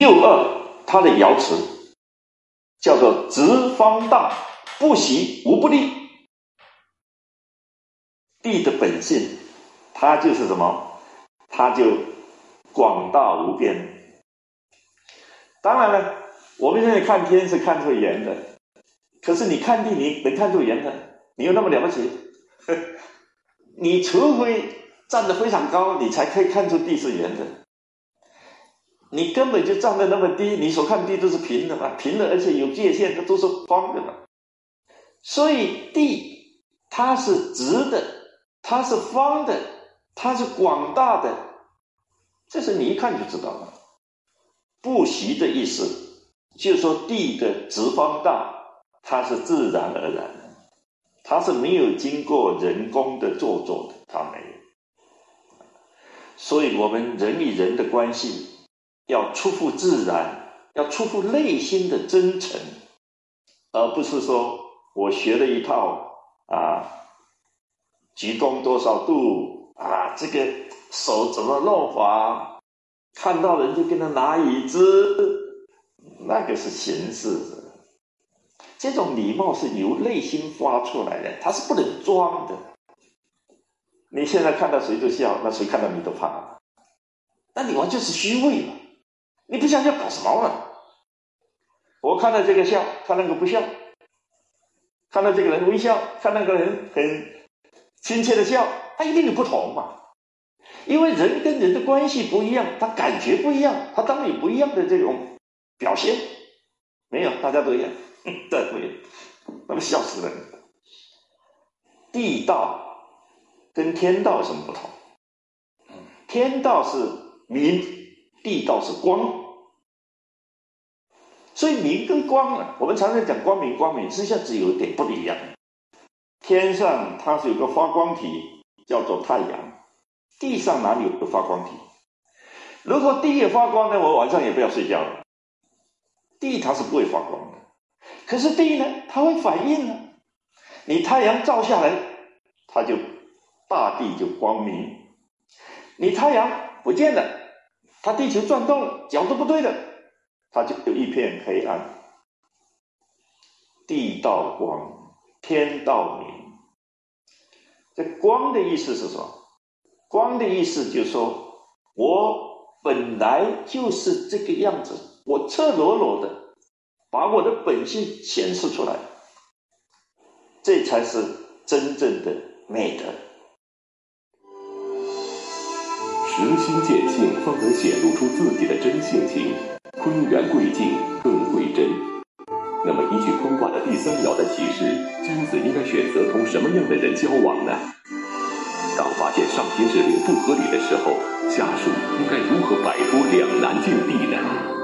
六二它的爻辞叫做直方大，不习无不利。地的本性，它就是什么？它就广大无边。当然了，我们现在看天是看出圆的，可是你看地，你能看出圆的？你有那么了不起？你除非站得非常高，你才可以看出地是圆的。你根本就站得那么低，你所看地都是平的嘛，平的，而且有界限，它都是方的嘛。所以地它是直的。它是方的，它是广大的，这是你一看就知道了。不习的意思，就是说地的直方大，它是自然而然的，它是没有经过人工的做作的，它没有。所以我们人与人的关系要出乎自然，要出乎内心的真诚，而不是说我学了一套啊。鞠躬多少度啊？这个手怎么弄法？看到人就跟他拿椅子，那个是形式。这种礼貌是由内心发出来的，它是不能装的。你现在看到谁都笑，那谁看到你都怕？那你完全是虚伪嘛？你不想笑搞什么啊？我看到这个笑，看那个不笑；看到这个人微笑，看那个人很。亲切的笑，他一定有不同嘛？因为人跟人的关系不一样，他感觉不一样，他当然有不一样的这种表现。没有，大家都一样，对不对？那么笑死人。地道跟天道有什么不同？天道是明，地道是光。所以明跟光呢，我们常常讲光明，光明实际上只有一点不一样。天上它是有个发光体，叫做太阳。地上哪里有个发光体？如果地也发光呢，我晚上也不要睡觉了。地它是不会发光的，可是地呢，它会反应呢。你太阳照下来，它就大地就光明；你太阳不见了，它地球转动，角度不对了，它就有一片黑暗。地道光，天道明。这光的意思是什么？光的意思就是说，我本来就是这个样子，我赤裸裸的把我的本性显示出来，这才是真正的美德。实心见性，方能显露出自己的真性情。坤元贵静，更贵真。那么，依据坤卦的第三爻的启示，君子应该选择同什么样的人交往呢？当发现上天指令不合理的时候，下属应该如何摆脱两难境地呢？